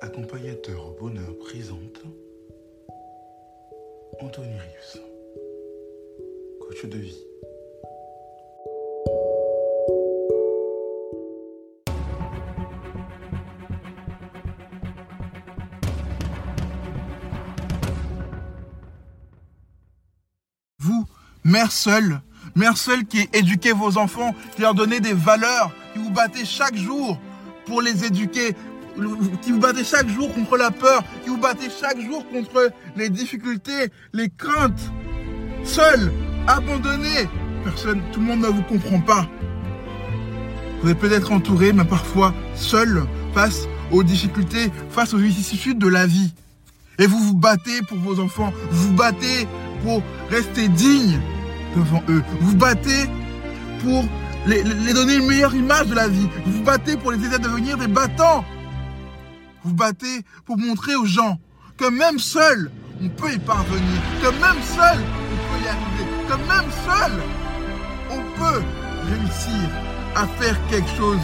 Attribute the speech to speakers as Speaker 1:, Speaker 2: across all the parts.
Speaker 1: Accompagnateur bonheur présente Anthony Rius, coach de vie.
Speaker 2: Vous, mère seule, mère seule qui éduquez vos enfants, qui leur donnez des valeurs, qui vous battez chaque jour pour les éduquer, qui vous battez chaque jour contre la peur, qui vous battez chaque jour contre les difficultés, les craintes. Seul, abandonné, personne, tout le monde ne vous comprend pas. Vous êtes peut-être entouré, mais parfois seul face aux difficultés, face aux vicissitudes de la vie. Et vous vous battez pour vos enfants, vous vous battez pour rester digne devant eux, vous vous battez pour les, les donner une meilleure image de la vie, vous vous battez pour les aider à devenir des battants. Vous battez pour montrer aux gens que même seul, on peut y parvenir, que même seul, on peut y arriver, que même seul, on peut réussir à faire quelque chose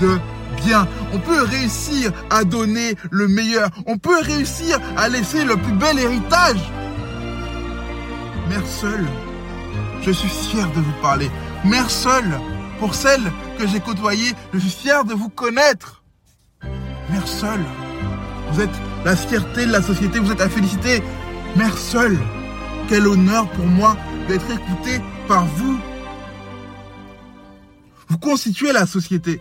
Speaker 2: de bien. On peut réussir à donner le meilleur. On peut réussir à laisser le plus bel héritage. Mère seule, je suis fier de vous parler. Mère seule, pour celle que j'ai côtoyée, je suis fier de vous connaître. Mère vous êtes la fierté de la société, vous êtes à féliciter. Mère seule, quel honneur pour moi d'être écoutée par vous. Vous constituez la société.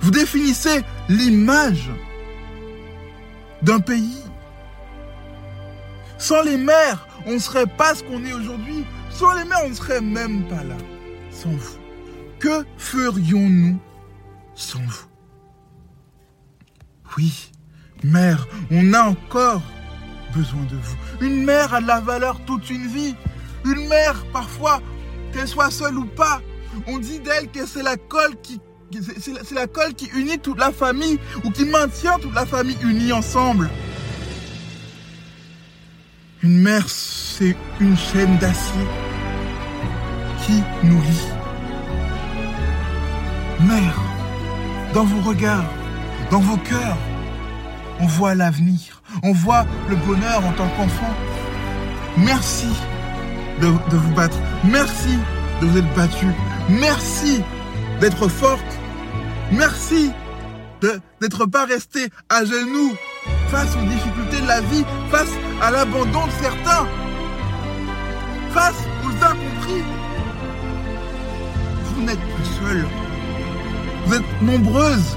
Speaker 2: Vous définissez l'image d'un pays. Sans les mères, on ne serait pas ce qu'on est aujourd'hui. Sans les mères, on ne serait même pas là. Sans vous. Que ferions-nous sans vous? Oui, mère, on a encore besoin de vous. Une mère a de la valeur toute une vie. Une mère, parfois, qu'elle soit seule ou pas, on dit d'elle que c'est la colle qui c'est la colle qui unit toute la famille ou qui maintient toute la famille unie ensemble. Une mère, c'est une chaîne d'acier qui nous lie. Mère, dans vos regards, dans vos cœurs, on voit l'avenir, on voit le bonheur en tant qu'enfant. Merci de, vous battre. Merci de vous être battu. Merci d'être forte. Merci d'être pas resté à genoux face aux difficultés de la vie, face à l'abandon de certains, face aux incompris. Vous n'êtes plus seul. Vous êtes nombreuses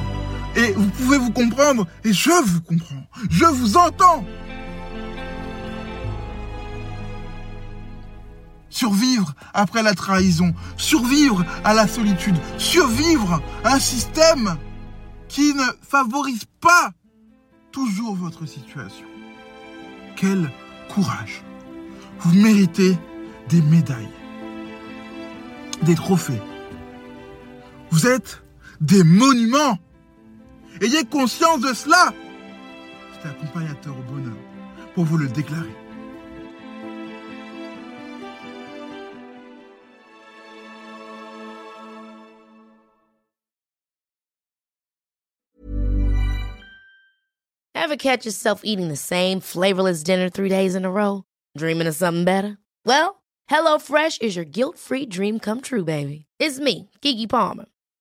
Speaker 2: et vous pouvez vous comprendre et je vous comprends. Je vous entends. Survivre après la trahison, survivre à la solitude, survivre à un système qui ne favorise pas toujours votre situation. Quel courage. Vous méritez des médailles, des trophées. Vous êtes des monuments. Ayez conscience de cela. C'est accompagnateur au bonheur pour vous le déclarer.
Speaker 3: Ever catch yourself eating the same flavorless dinner three days in a row? Dreaming of something better? Well, HelloFresh is your guilt-free dream come true, baby. It's me, Kiki Palmer.